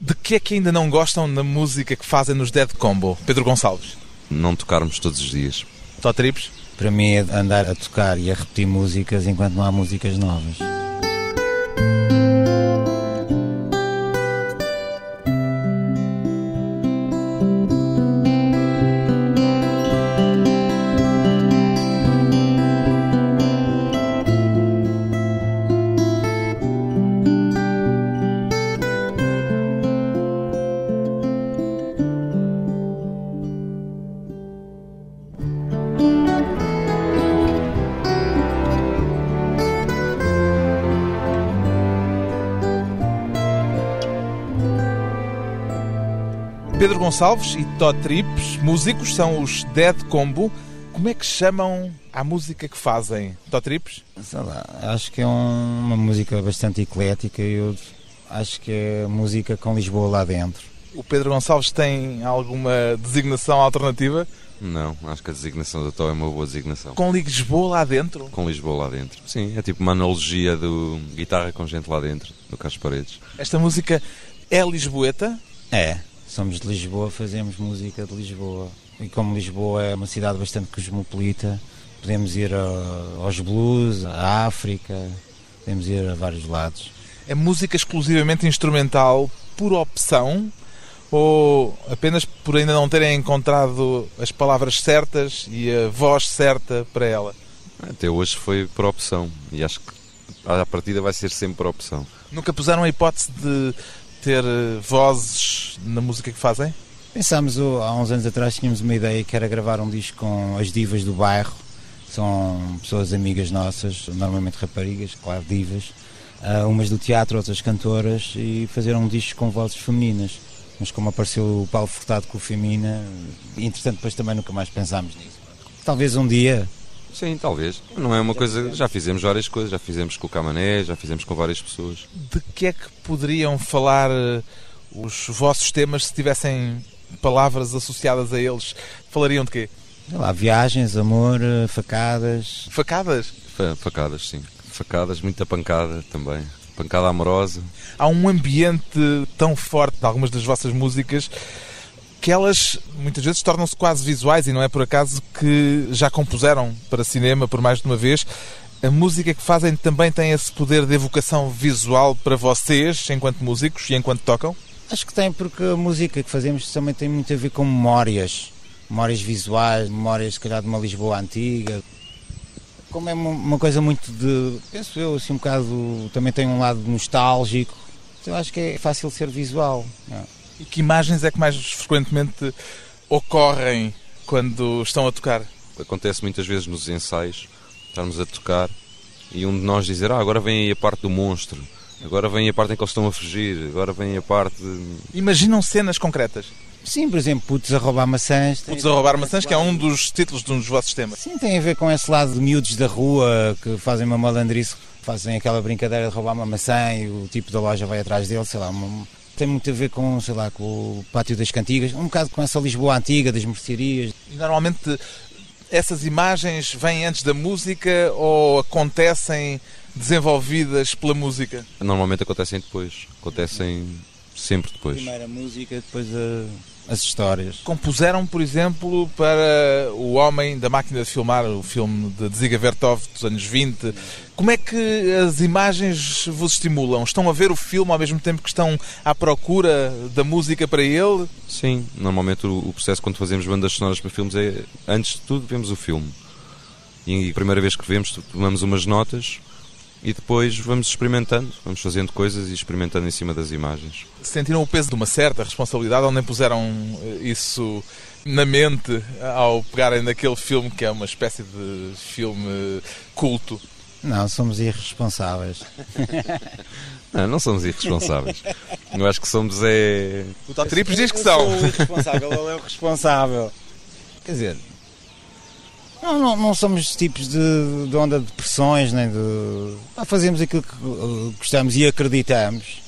De que é que ainda não gostam na música que fazem nos Dead Combo, Pedro Gonçalves? Não tocarmos todos os dias. Tó Trips? Para mim é andar a tocar e a repetir músicas enquanto não há músicas novas. Gonçalves e Tó Trips, músicos, são os Dead Combo. Como é que chamam a música que fazem, Tó Trips? Sei lá, acho que é um- uma música bastante eclética e eu acho que é música com Lisboa lá dentro. O Pedro Gonçalves tem alguma designação alternativa? Não, acho que a designação da TO é uma boa designação. Com Lisboa lá dentro? Com Lisboa lá dentro. Sim, é tipo uma analogia do guitarra com gente lá dentro, do Carlos Paredes. Esta música é lisboeta? É, somos de Lisboa, fazemos música de Lisboa. E como Lisboa é uma cidade bastante cosmopolita, podemos ir a- aos blues, à África, podemos ir a vários lados. É música exclusivamente instrumental por opção ou apenas por ainda não terem encontrado as palavras certas e a voz certa para ela? Até hoje foi por opção e acho que à partida vai ser sempre por opção. Nunca puseram a hipótese de ter eh, vozes na música que fazem? Pensámos há uns anos atrás, tínhamos uma ideia que era gravar um disco com as divas do bairro. São pessoas amigas nossas, normalmente raparigas, claro, divas. Ah, umas do teatro, outras cantoras, e fazer um disco com vozes femininas. Mas como apareceu o Paulo Furtado com o Femina, entretanto depois também nunca mais pensámos nisso. Talvez um dia, Sim, talvez. Não é uma coisa. Já fizemos várias coisas, já fizemos com o Camané, já fizemos com várias pessoas. De que é que poderiam falar eh, os vossos temas se tivessem palavras associadas a eles? Falariam de quê? sei lá, viagens, amor, eh, facadas. Facadas? Fa- Facadas, sim. Facadas, muita pancada também. Pancada amorosa. Há um ambiente tão forte de algumas das vossas músicas que elas muitas vezes tornam-se quase visuais e não é por acaso que já compuseram para cinema por mais de uma vez. A música que fazem também tem esse poder de evocação visual para vocês, enquanto músicos e enquanto tocam? Acho que tem, porque a música que fazemos também tem muito a ver com memórias. Memórias visuais, memórias, se calhar, de uma Lisboa antiga. Como é uma- coisa muito de. Penso eu, assim, um bocado. Também tem um lado nostálgico. Então, acho que é fácil ser visual. não é? E que imagens é que mais frequentemente ocorrem quando estão a tocar? Acontece muitas vezes nos ensaios, estarmos a tocar e um de nós dizer: Ah, agora vem aí a parte do monstro, agora vem a parte em que eles estão a fugir, agora vem a parte. de-" Imaginam cenas concretas. Sim, por exemplo, putos a roubar maçãs. tem Putos a roubar maçãs, que é um dos títulos de um dos vossos temas. Sim, tem a ver com esse lado de miúdos da rua que fazem uma malandrice, fazem aquela brincadeira de roubar uma maçã e o tipo da loja vai atrás dele, sei lá. uma- tem muito a ver com, sei lá, com o pátio das cantigas, um bocado com essa Lisboa antiga, das mercearias. E normalmente essas imagens vêm antes da música ou acontecem desenvolvidas pela música? Normalmente acontecem depois, acontecem sempre depois. Primeiro a música, depois a- as histórias. Compuseram, por exemplo, para O Homem da Máquina de Filmar, o filme de Dziga Vertov dos anos 20. Como é que as imagens vos estimulam? Estão a ver o filme ao mesmo tempo que estão à procura da música para ele? Sim, normalmente o, o processo quando fazemos bandas sonoras para filmes é, antes de tudo, vemos o filme. E a primeira vez que vemos, tomamos umas notas e depois vamos experimentando, vamos fazendo coisas e experimentando em cima das imagens. Sentiram o peso de uma certa responsabilidade ou nem puseram eh, isso na mente ao pegarem naquele filme que é uma espécie de filme culto? Não, somos irresponsáveis. Não, não somos irresponsáveis. Eu acho que somos é. O Tó Tripes diz que são. Eu sou o irresponsável, ele é o responsável. Quer dizer, não, não, não somos tipos de, de onda de pressões, nem de. Pá, fazemos aquilo que uh, gostamos e acreditamos.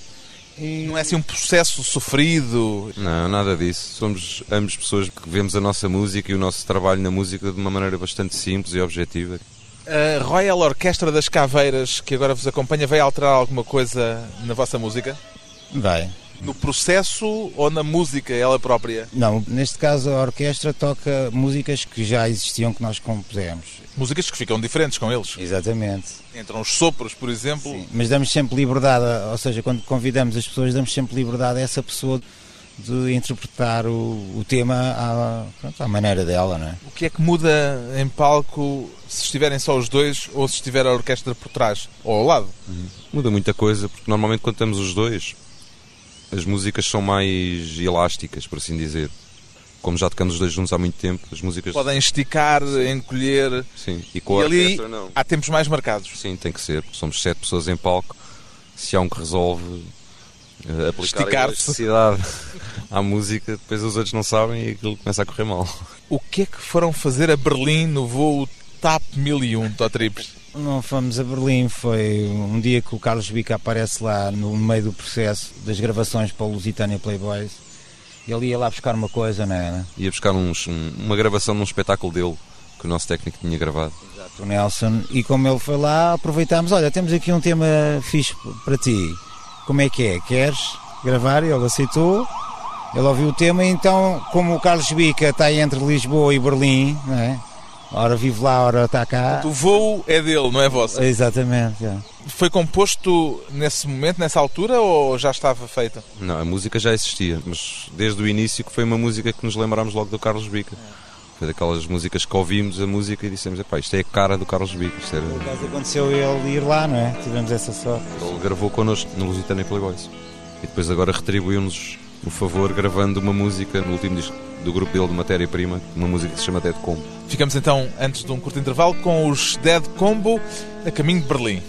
E Não é assim um processo sofrido. Não, nada disso. Somos ambos pessoas que vemos a nossa música e o nosso trabalho na música de uma maneira bastante simples e objetiva. A Royal Orquestra das Caveiras, que agora vos acompanha, vai alterar alguma coisa na vossa música? vai, No processo ou na música ela própria? Não, neste caso a orquestra toca músicas que já existiam que nós compusemos. Músicas que ficam diferentes com eles. Exatamente. Entram os sopros, por exemplo. Sim, mas damos sempre liberdade, ou seja, quando convidamos as pessoas, damos sempre liberdade a essa pessoa de interpretar o, o tema à, pronto, à, maneira dela, não é? O que é que muda em palco se estiverem só os dois ou se estiver a orquestra por trás ou ao lado? Uhum. Muda muita coisa, porque normalmente quando temos os dois, as músicas são mais elásticas, por assim dizer. Como já tocamos os dois juntos há muito tempo, as músicas. Podem esticar, Sim. encolher. Sim, e com a e ali orquestra não. Há tempos mais marcados. Sim, tem que ser. Somos sete pessoas em palco. Se há um que resolve uh, aplicar a elasticidade à música, depois os outros não sabem e aquilo começa a correr mal. O que é que foram fazer a Berlim no voo TAP 1001, Totrips? Não fomos a Berlim, foi um dia que o Carlos Bica aparece lá no meio do processo das gravações para o Lusitânia Playboys. Ele ia lá buscar uma coisa, não é? Ia buscar uns, uma gravação de um espetáculo dele que o nosso técnico tinha gravado. Exato, o Nelson. E como ele foi lá, aproveitámos: olha, temos aqui um tema fixe para ti. Como é que é? Queres gravar? Ele aceitou. Ele ouviu o tema, então, como o Carlos Bica está entre Lisboa e Berlim, não é? Ora vive lá, ora está cá. O voo é dele, não é vosso? Exatamente. É. Foi composto nesse momento, nessa altura, ou já estava feita? Não, a música já existia, mas desde o início que foi uma música que nos lembrámos logo do Carlos Bica. Foi daquelas músicas que ouvimos a música e dissemos, epá, isto é a cara do Carlos Bica. Isto era... Por acaso aconteceu ele ir lá, não é? Tivemos essa sorte. Ele gravou connosco no Lusitânia Playboys. E depois agora retribuiu-nos o favor gravando uma música no último disco do grupo dele de matéria-prima, uma música que se chama Dead Combo. Ficamos então, antes de um curto intervalo, com os Dead Combo a caminho de Berlim.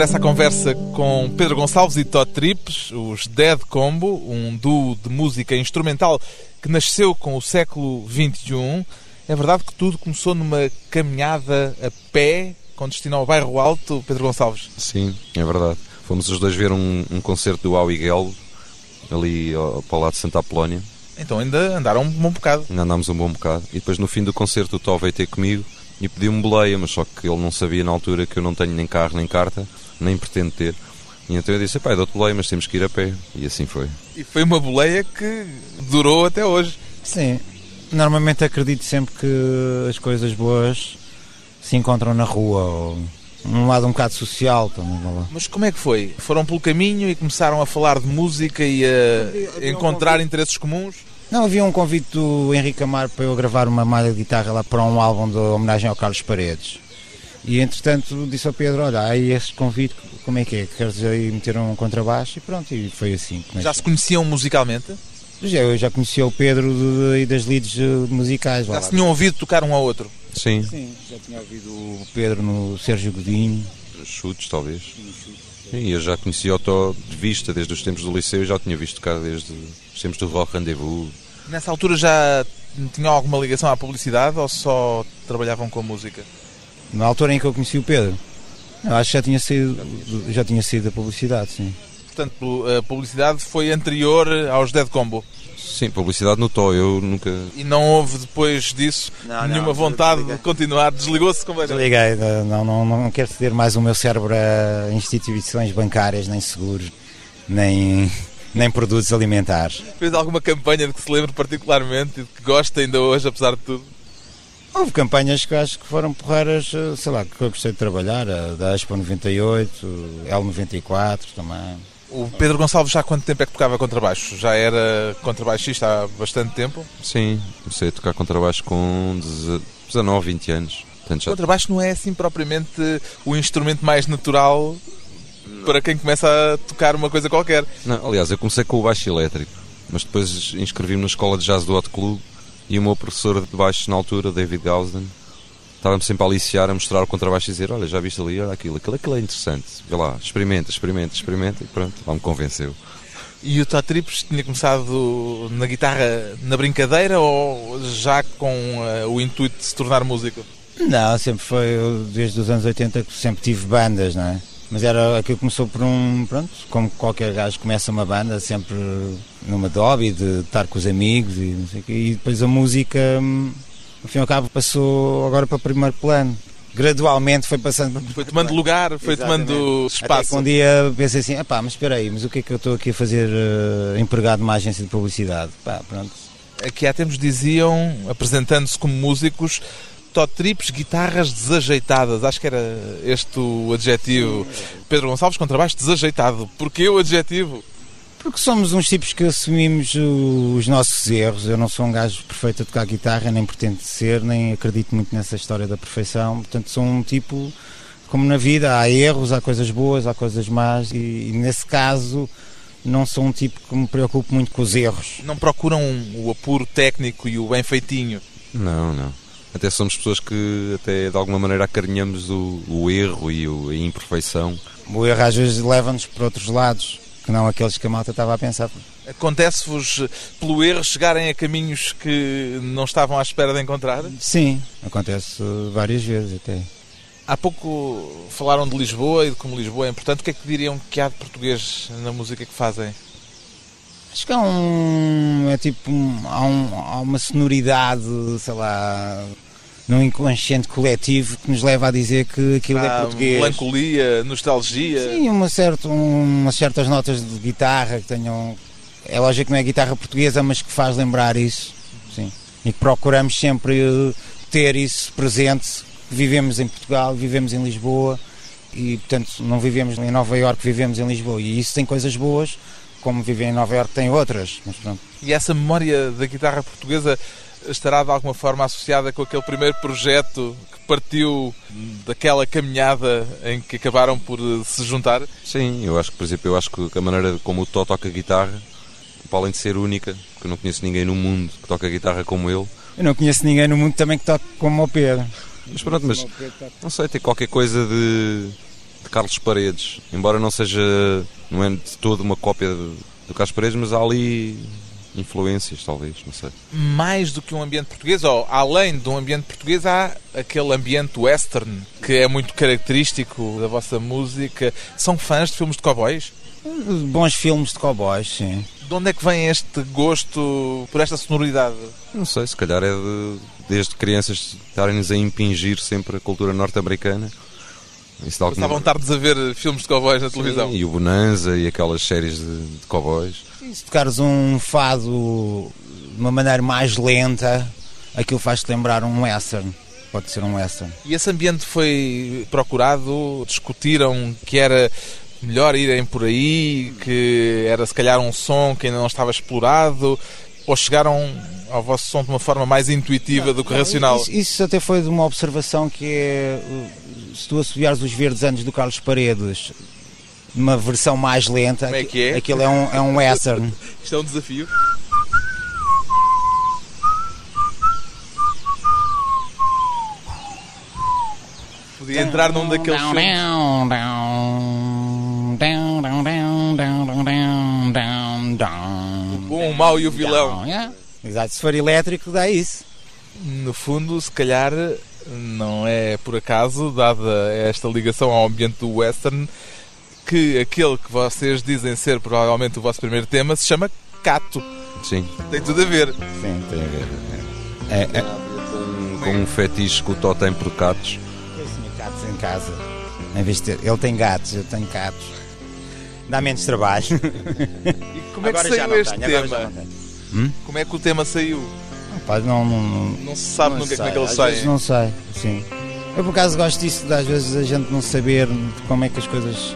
De regresso à conversa com Pedro Gonçalves e Todd Trips, os Dead Combo, um duo de música instrumental que nasceu com o século XXI. É verdade que tudo começou numa caminhada a pé com destino ao bairro Alto, Pedro Gonçalves? Sim, é verdade. Fomos os dois ver um, um concerto do Auiguel, ali ao, para lado de Santa Apolónia. Então ainda andaram um bom bocado. Ainda andámos um bom bocado. E depois no fim do concerto o Tó veio ter comigo e pediu-me boleia, mas só que ele não sabia na altura que eu não tenho nem carro nem carta, nem pretendo ter. E então eu disse, pai, dou-te boleia, mas temos que ir a pé. E assim foi. E foi uma boleia que durou até hoje. Sim. Normalmente acredito sempre que as coisas boas se encontram na rua ou um lado um bocado social também. Mas como é que foi? Foram pelo caminho e começaram a falar de música e a encontrar interesses comuns? Não, havia um convite do Henrique Amar para eu gravar uma malha de guitarra lá para um álbum de homenagem ao Carlos Paredes. E entretanto disse ao Pedro, olha, aí este convite, como é que é? Queres aí meter um contrabaixo? E pronto, e foi assim. Já se conheciam musicalmente? Já, eu já conhecia o Pedro de, de, das leads eh, musicais. Já se tinham ouvido tocar um ao outro? Sim. Sim, já tinha ouvido o Pedro no Sérgio Godinho. Chutes, talvez. Sim, eu já conhecia o Tó de vista desde os tempos do liceu, já tinha visto cá desde os tempos do Rock Rendezvous. Nessa altura já tinham alguma ligação à publicidade ou só trabalhavam com música? Na altura em que eu conheci o Pedro, eu acho que já tinha sido, já tinha sido a publicidade, sim. Portanto, a publicidade foi anterior aos Dead Combo? Sim, publicidade no Tó, eu nunca. E não houve depois disso não, nenhuma não, vontade de continuar? Desligou-se completamente? Desliguei, não, não, não quero ceder mais o meu cérebro a instituições bancárias, nem seguros, nem, nem produtos alimentares. Fez alguma campanha de que se lembre particularmente e de que gosta ainda hoje, apesar de tudo? Houve campanhas que acho que foram porreiras, sei lá, que eu gostei de trabalhar, a da Expo 98, L94 também. O Pedro Gonçalves já há quanto tempo é que tocava contrabaixo? Já era contrabaixista há bastante tempo? Sim, comecei a tocar contrabaixo com 19, 20 anos. O já... contrabaixo não é assim propriamente o instrumento mais natural para quem começa a tocar uma coisa qualquer. Não, aliás, eu comecei com o baixo elétrico, mas depois inscrevi-me na escola de jazz do Hot Club e o meu professor de baixo na altura, David Gausden, estava-me sempre a aliciar, a mostrar o contrabaixo e dizer: Olha, já viste ali, olha aquilo, aquilo, aquilo é interessante. Vê lá, experimenta, experimenta, experimenta e pronto, lá me convenceu. E o Tatrips tinha começado na guitarra na brincadeira ou já com uh, o intuito de se tornar músico? Não, sempre foi, desde os anos 80 que sempre tive bandas, não é? Mas era aquilo começou por um, pronto, como qualquer gajo começa uma banda, sempre numa hobby, de estar com os amigos e não sei o quê. E depois a música hum, no fim e ao cabo passou agora para o primeiro plano. Gradualmente foi passando. Foi tomando lugar, foi Exatamente. tomando espaço. Até que um dia pensei assim: pá, mas espera aí, mas o que é que eu estou aqui a fazer uh, empregado numa agência de publicidade? Pá, pronto. Aqui há tempos diziam, apresentando-se como músicos, Todd Trips, guitarras desajeitadas. Acho que era este o adjetivo. Pedro Gonçalves, contrabaixo desajeitado. Porquê o adjetivo? Porque somos uns tipos que assumimos os nossos erros. Eu não sou um gajo perfeito a tocar guitarra, nem pretendo ser, nem acredito muito nessa história da perfeição. Portanto, sou um tipo, como na vida, há erros, há coisas boas, há coisas más, e, e nesse caso não sou um tipo que me preocupo muito com os erros. Não procuram o apuro técnico e o bem feitinho? Não, não. Até somos pessoas que até de alguma maneira acarinhamos o, o erro e o, a imperfeição. O erro às vezes leva-nos para outros lados que não aqueles que a malta estava a pensar. Acontece-vos, pelo erro, chegarem a caminhos que não estavam à espera de encontrar? Sim, acontece várias vezes até. Há pouco falaram de Lisboa e de como Lisboa é importante. O que é que diriam que há de português na música que fazem? Acho que há um. É tipo. Um, há, um, há uma sonoridade, sei lá num inconsciente coletivo que nos leva a dizer que aquilo é português. Melancolia, nostalgia. Sim, uma certa, umas certas notas de guitarra que tenham. É lógico que não é guitarra portuguesa, mas que faz lembrar isso. Sim. E que procuramos sempre eh, ter isso presente. Vivemos em Portugal, vivemos em Lisboa e, portanto, não vivemos em Nova Iorque, vivemos em Lisboa. E isso tem coisas boas, como viver em Nova Iorque tem outras. Mas pronto. E essa memória da guitarra portuguesa estará de alguma forma associada com aquele primeiro projeto que partiu daquela caminhada em que acabaram por eh, se juntar? Sim, eu acho que, por exemplo, eu acho que a maneira como o Tó toca guitarra, para além de ser única, porque eu não conheço ninguém no mundo que toca guitarra como ele. Eu não conheço ninguém no mundo também que toque como o Pedro. Mas pronto, mas não sei, tem qualquer coisa de de Carlos Paredes, embora não seja, não é de todo uma cópia de, do Carlos Paredes, mas há ali influências, talvez, não sei. Mais do que um ambiente português, ou além de um ambiente português, há aquele ambiente western que é muito característico da vossa música. São fãs de filmes de cowboys? Bons filmes de cowboys, sim. De onde é que vem este gosto por esta sonoridade? Não sei, se calhar é de, desde crianças estarem-nos a impingir sempre a cultura norte-americana. Isso de alguma... Estavam tardes a ver filmes de cowboys na Sim, televisão. E o Bonanza e aquelas séries de, de cowboys. E se tocares um fado de uma maneira mais lenta, aquilo faz-te lembrar um western. Pode ser um western. E esse ambiente foi procurado? Discutiram que era melhor irem por aí, que era se calhar um som que ainda não estava explorado? Ou chegaram ao vosso som de uma forma mais intuitiva do que racional? Isso, isso, até foi de uma observação que é se tu assobiares os verdes anos do Carlos Paredes numa versão mais lenta, Como é que é? aquilo é um, é um western. Isto é um desafio. Podia entrar num daqueles filmes. O bom, o mau e o vilão. Exato, se for elétrico dá isso. No fundo, se calhar não é por acaso, dada esta ligação ao ambiente do western, que aquele que vocês dizem ser provavelmente o vosso primeiro tema se chama Cato. Sim. Tem tudo a ver. Sim, tem a ver. É, é. Com, com um fetiche que o Tó tem por gatos. Eu tinha gatos em casa. Em vez de ter, ele tem gatos, eu tenho gatos. Dá menos trabalho. E como é que Agora já saiu não este tenho, agora já tema? Hum? Como é que o tema saiu? Pá, não, não, não, Não se sabe não nunca sei. como é que ele Às sai. vezes não sei, sim. Eu por acaso gosto disso, de às vezes a gente não saber como é que as coisas.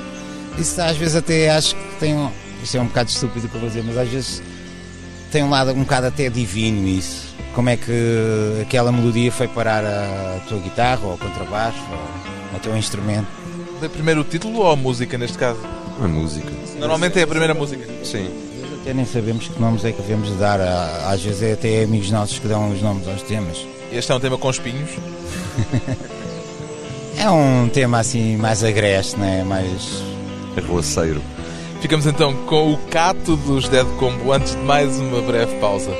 Isso às vezes até acho que tem um. Isso é um bocado estúpido o que eu vou dizer, mas às vezes tem um lado um bocado até divino isso. Como é que aquela melodia foi parar a tua guitarra ou ao contrabaixo ou ao teu instrumento. Dê primeiro o título ou a música neste caso? A música. Normalmente é a primeira música. Sim. Até nem sabemos que nomes é que devemos dar. Às vezes é até amigos nossos que dão os nomes aos temas. Este é um tema com espinhos. É um tema assim mais agreste, né? mais Arroaceiro. Ficamos então com o Cato dos Dead Combo antes de mais uma breve pausa.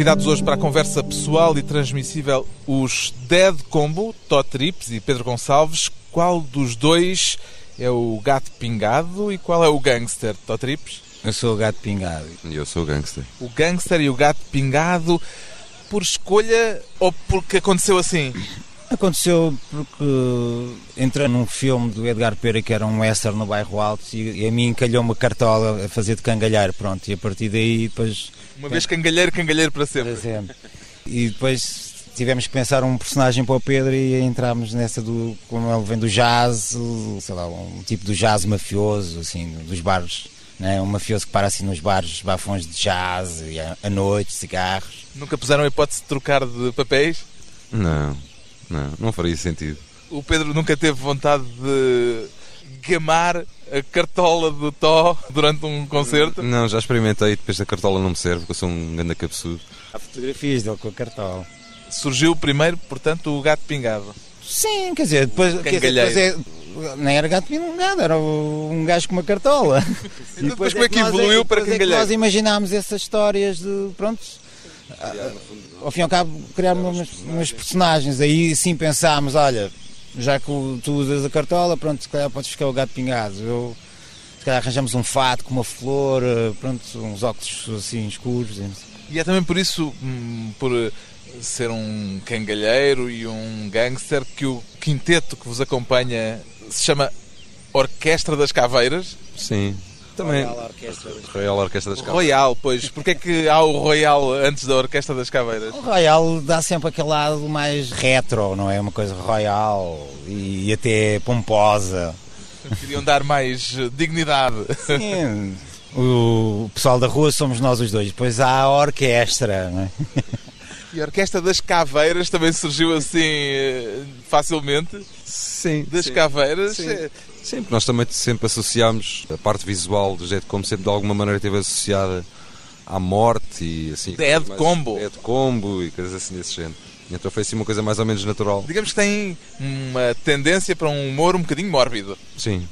Convidados hoje para a conversa pessoal e transmissível os Dead Combo, Tó Trips e Pedro Gonçalves. Qual dos dois é o gato pingado e qual é o gangster, Tó Trips? Eu sou o gato pingado. E eu sou o gangster. O gangster e o gato pingado por escolha ou porque aconteceu assim? Aconteceu porque entrei num filme do Edgar Pera que era um western no bairro Alto e, e a mim encalhou uma cartola a fazer de cangalheiro, pronto, e a partir daí depois... Uma vez cangalheiro, cangalheiro para sempre. Para sempre. E depois tivemos que pensar um personagem para o Pedro e entramos nessa do, como ele vem do jazz, sei lá, um tipo do jazz mafioso, assim, dos bares, né? um mafioso que para assim nos bares, bafões de jazz, e à noite, cigarros. Nunca puseram a hipótese de trocar de papéis? Não, não, não faria sentido. O Pedro nunca teve vontade de gamar a cartola de Tó durante um concerto? Não, já experimentei, depois a cartola não me serve, porque eu sou um grande cabeçudo. Há fotografias dele com a cartola. Surgiu primeiro, portanto, o gato pingado. Sim, quer dizer, depois, quer dizer, depois é, nem era gato pingado, era um gajo com uma cartola. e depois, depois como é que evoluiu é, para cangalheiro? É nós imaginámos essas histórias de, pronto, ao fim e ao cabo, criar umas, umas personagens. Aí sim pensámos, olha, já que tu usas a cartola, pronto, se calhar podes ficar o gato pingado. Eu, se calhar arranjamos um fato com uma flor, eh, pronto, uns óculos assim escuros. E é também por isso, hum, por ser um cangalheiro e um gangster, que o quinteto que vos acompanha se chama Orquestra das Caveiras? Sim. Também. Royal Orquestra, Royal Orquestra das Caveiras. Royal, pois. Porquê é que há o Royal antes da Orquestra das Caveiras? O Royal dá sempre aquele lado mais retro, não é? Uma coisa royal e até pomposa. Queriam dar mais dignidade. Sim. O pessoal da rua somos nós os dois. Depois há a orquestra, não é? E a Orquestra das Caveiras também surgiu assim eh, facilmente? Sim. Das sim, Caveiras? Sim. sim, porque nós também sempre associámos a parte visual do Jet como sempre de alguma maneira esteve associada à morte e assim. Dead Combo. Dead Combo e coisas assim desse género. Então foi assim uma coisa mais ou menos natural. Digamos que tem uma tendência para um humor um bocadinho mórbido. Sim,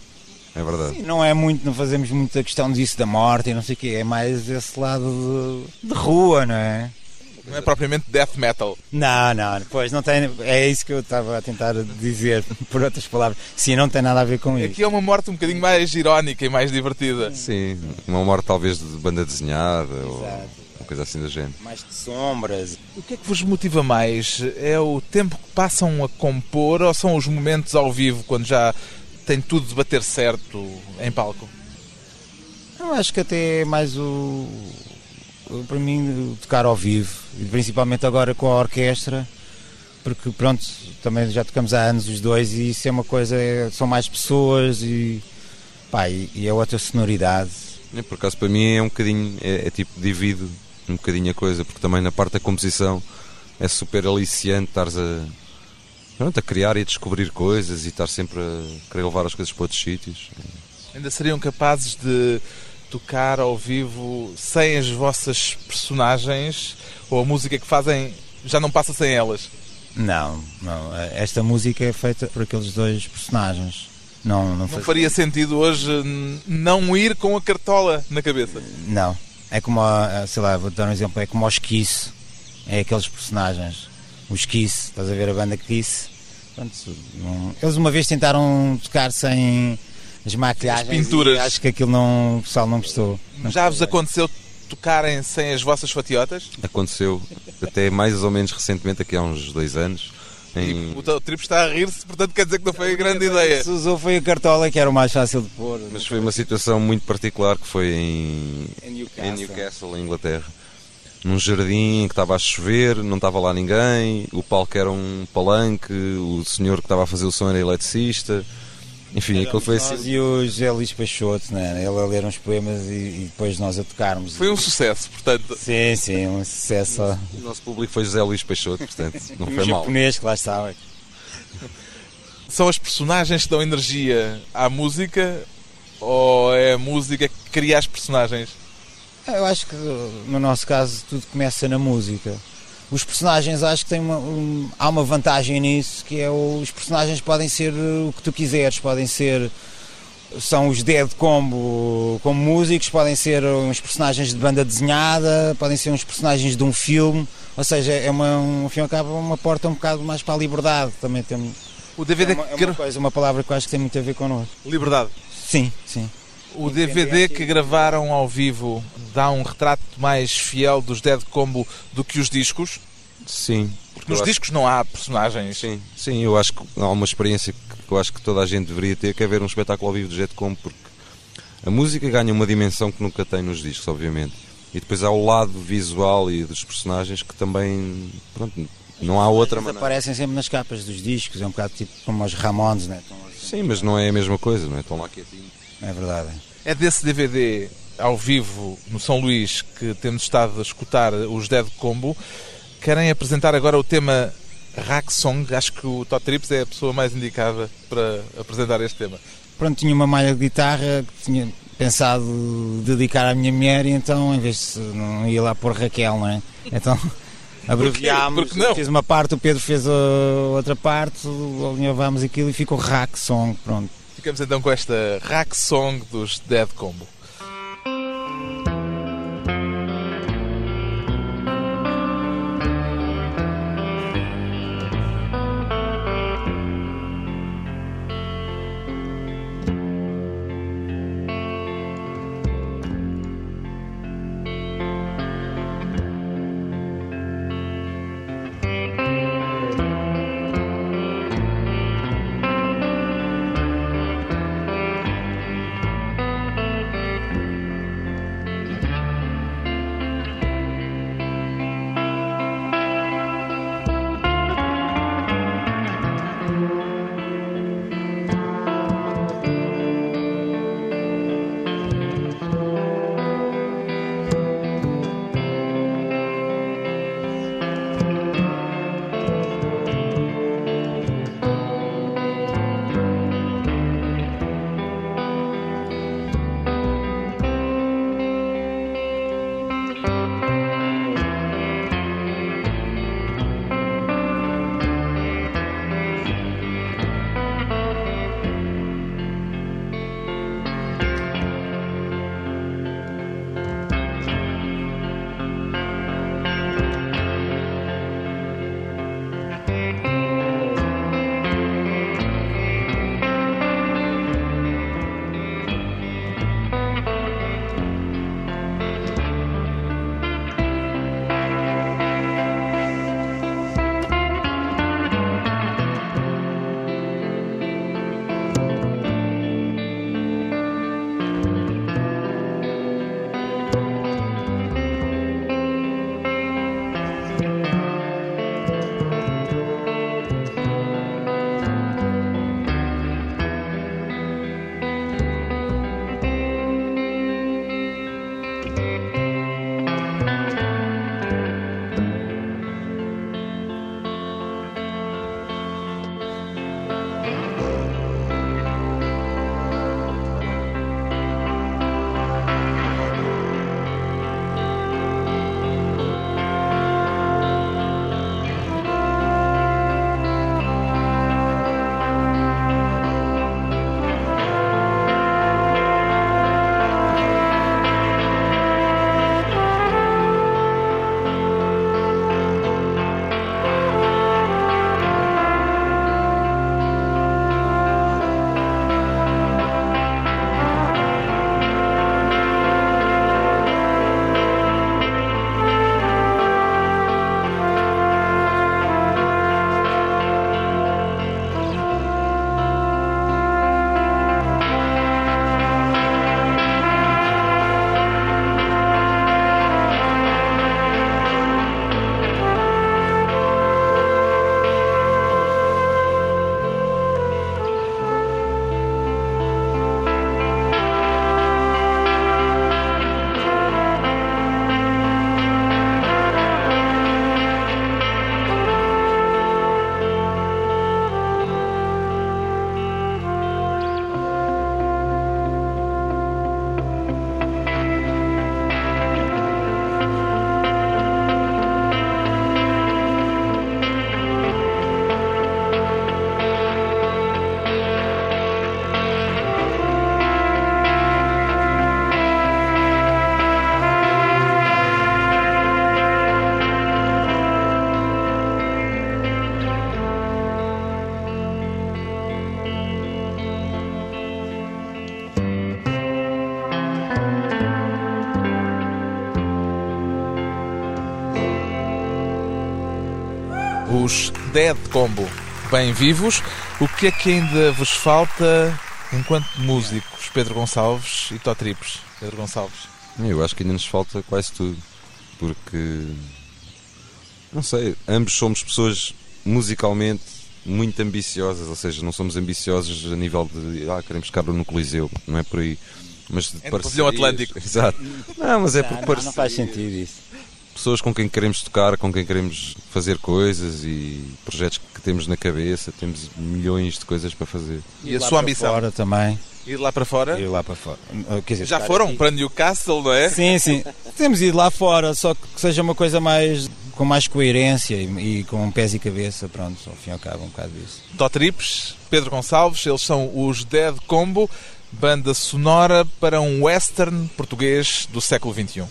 é verdade. Sim, não é muito, não fazemos muita questão disso da morte e não sei o quê, é mais esse lado de, de rua, não é? Não é propriamente death metal. Não, não, pois não tem. É isso que eu estava a tentar dizer, por outras palavras. Sim, não tem nada a ver com isso. Aqui é uma morte um bocadinho mais irónica e mais divertida. Sim, uma morte talvez de banda desenhada Exato. ou uma coisa assim da gente. Mais de sombras. O que é que vos motiva mais? É o tempo que passam a compor ou são os momentos ao vivo quando já tem tudo de bater certo em palco? Eu acho que até é mais o, para mim, tocar ao vivo, e principalmente agora com a orquestra, porque pronto, também já tocamos há anos os dois e isso é uma coisa, são mais pessoas e, pá, e, e é outra sonoridade. É, por acaso para mim é um bocadinho, é, é tipo, divido um bocadinho a coisa, porque também na parte da composição é super aliciante estares a, pronto, a criar e a descobrir coisas e estar sempre a querer levar as coisas para outros sítios. Ainda seriam capazes de tocar ao vivo sem as vossas personagens ou a música que fazem já não passa sem elas? Não, não. Esta música é feita por aqueles dois personagens. Não, não, não faria sentido hoje não ir com a cartola na cabeça? Não. É como, a, sei lá, vou dar um exemplo, é como o Esquice. É aqueles personagens. O Esquice, estás a ver a banda Kiss? Eles uma vez tentaram tocar sem as maquilhagens. As pinturas. Acho que aquilo não, o pessoal não gostou. Não Já vos aconteceu tocarem sem as vossas fatiotas? Aconteceu até mais ou menos recentemente, aqui há uns dois anos. Em... O Trip está a rir-se, portanto quer dizer que não foi a grande ideia. Se usou foi a cartola que era o mais fácil de pôr. Mas foi uma situação muito particular que foi em, em Newcastle, em, Newcastle, em Inglaterra. Num jardim que estava a chover, não estava lá ninguém, o palco era um palanque, o senhor que estava a fazer o som era eletricista enfim, aquilo foi assim. e o José Luís Peixoto, né? ele a ler uns poemas e, e, depois nós a tocarmos. Foi um sucesso, portanto. Sim, sim, um sucesso. O nosso público foi José Luís Peixoto, portanto, não foi mal. japonês que lá estava. São as personagens que dão energia à música ou é a música que cria as personagens? Eu acho que no nosso caso tudo começa na música os personagens acho que tem uma, um, há uma vantagem nisso que é os personagens podem ser o que tu quiseres, podem ser são os Dead Combo como músicos, podem ser uns personagens de banda desenhada, podem ser uns personagens de um filme, ou seja, é uma, um filme acaba uma porta um bocado mais para a liberdade. Também tem O DVD é uma, é uma coisa, uma palavra que eu acho que tem muito a ver connosco. Liberdade. Sim, sim. O DVD que gravaram ao vivo dá um retrato mais fiel dos Dead Combo do que os discos? Sim. Porque nos discos não há personagens. Sim, sim, eu acho que há uma experiência que eu acho que toda a gente deveria ter, que é ver um espetáculo ao vivo do Jet Combo, porque a música ganha uma dimensão que nunca tem nos discos, obviamente. E depois há o lado visual e dos personagens que também, pronto, não há outra maneira. aparecem sempre nas capas dos discos, é um bocado tipo como os Ramones, né? Sim, mas não é a mesma coisa, não é? Estão lá quietinhos. é verdade. É desse DVD ao vivo no São Luís que temos estado a escutar os Dead Combo. Querem apresentar agora o tema Rack Song. Acho que o Todd Trips é a pessoa mais indicada para apresentar este tema. Pronto, tinha uma malha de guitarra que tinha pensado dedicar à minha mulher e então, em vez de não ia lá pôr Raquel, não é? Então abreviámos, fiz uma parte, o Pedro fez a outra parte, alinhavámos aquilo e ficou Rack Song, pronto. Ficamos então com esta Rack Song dos Dead Combo. Combo, bem vivos. O que é que ainda vos falta enquanto músicos, Pedro Gonçalves e Tó Tripes? Pedro Gonçalves. Eu acho que ainda nos falta quase tudo, porque não sei, ambos somos pessoas musicalmente muito ambiciosas, ou seja, não somos ambiciosos a nível de ah, queremos ficar no Coliseu, não é por aí. Mas de É pavilhão Atlântico. Exato. Não, mas é Não, por não, parece- não faz sentido isso. Pessoas com quem queremos tocar, com quem queremos fazer coisas e projetos que temos na cabeça, temos milhões de coisas para fazer. E Ir a lá sua para ambição? Fora também. Ir lá para fora? Ir lá para fora. Quer dizer, Já estar foram aqui. para Newcastle, não é? Sim, sim. Temos ido lá fora, só que seja uma coisa mais com mais coerência e, e com pés e cabeça, pronto, ao fim e ao cabo, um bocado disso. Tó Tripes, Pedro Gonçalves, eles são os Dead Combo, banda sonora para um western português do século XXI.